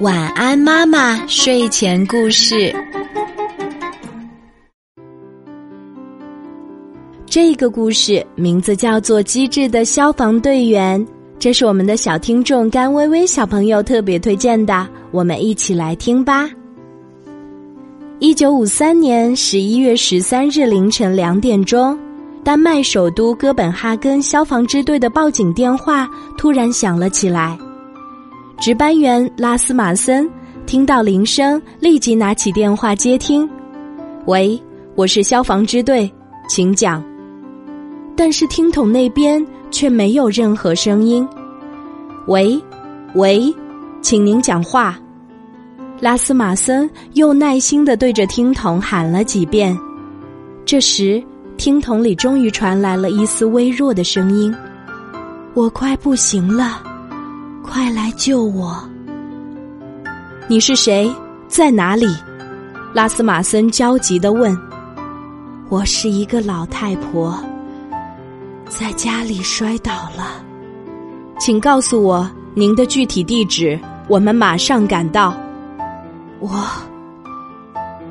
晚安，妈妈。睡前故事。这个故事名字叫做《机智的消防队员》，这是我们的小听众甘微微小朋友特别推荐的，我们一起来听吧。一九五三年十一月十三日凌晨两点钟，丹麦首都哥本哈根消防支队的报警电话突然响了起来。值班员拉斯马森听到铃声，立即拿起电话接听：“喂，我是消防支队，请讲。”但是听筒那边却没有任何声音。“喂，喂，请您讲话。”拉斯马森又耐心的对着听筒喊了几遍。这时，听筒里终于传来了一丝微弱的声音：“我快不行了。”快来救我！你是谁？在哪里？拉斯马森焦急的问。我是一个老太婆，在家里摔倒了，请告诉我您的具体地址，我们马上赶到。我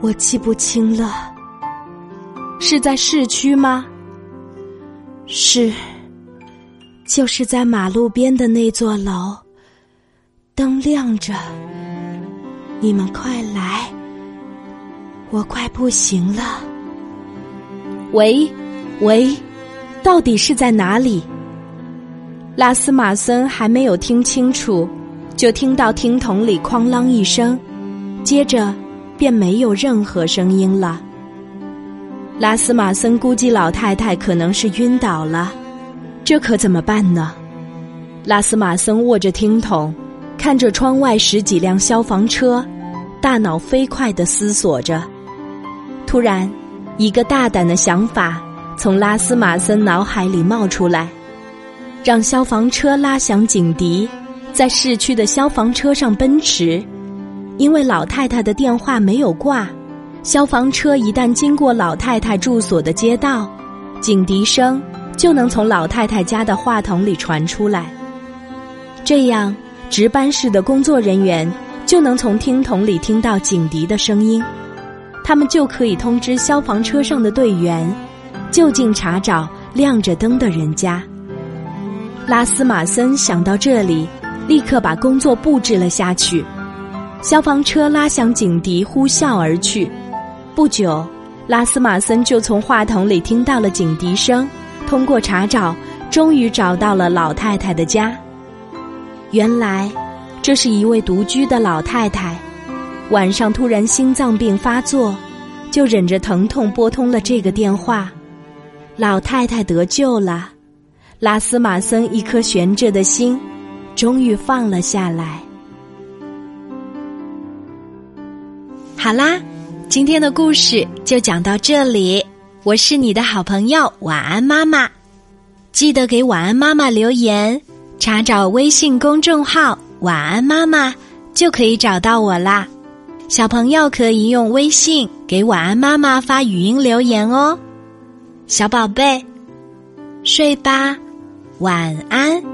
我记不清了，是在市区吗？是，就是在马路边的那座楼。灯亮着，你们快来！我快不行了。喂，喂，到底是在哪里？拉斯马森还没有听清楚，就听到听筒里哐啷一声，接着便没有任何声音了。拉斯马森估计老太太可能是晕倒了，这可怎么办呢？拉斯马森握着听筒。看着窗外十几辆消防车，大脑飞快的思索着。突然，一个大胆的想法从拉斯马森脑海里冒出来：让消防车拉响警笛，在市区的消防车上奔驰。因为老太太的电话没有挂，消防车一旦经过老太太住所的街道，警笛声就能从老太太家的话筒里传出来。这样。值班室的工作人员就能从听筒里听到警笛的声音，他们就可以通知消防车上的队员，就近查找亮着灯的人家。拉斯马森想到这里，立刻把工作布置了下去。消防车拉响警笛，呼啸而去。不久，拉斯马森就从话筒里听到了警笛声，通过查找，终于找到了老太太的家。原来，这是一位独居的老太太，晚上突然心脏病发作，就忍着疼痛拨通了这个电话。老太太得救了，拉斯马森一颗悬着的心，终于放了下来。好啦，今天的故事就讲到这里。我是你的好朋友晚安妈妈，记得给晚安妈妈留言。查找微信公众号“晚安妈妈”，就可以找到我啦。小朋友可以用微信给晚安妈妈发语音留言哦。小宝贝，睡吧，晚安。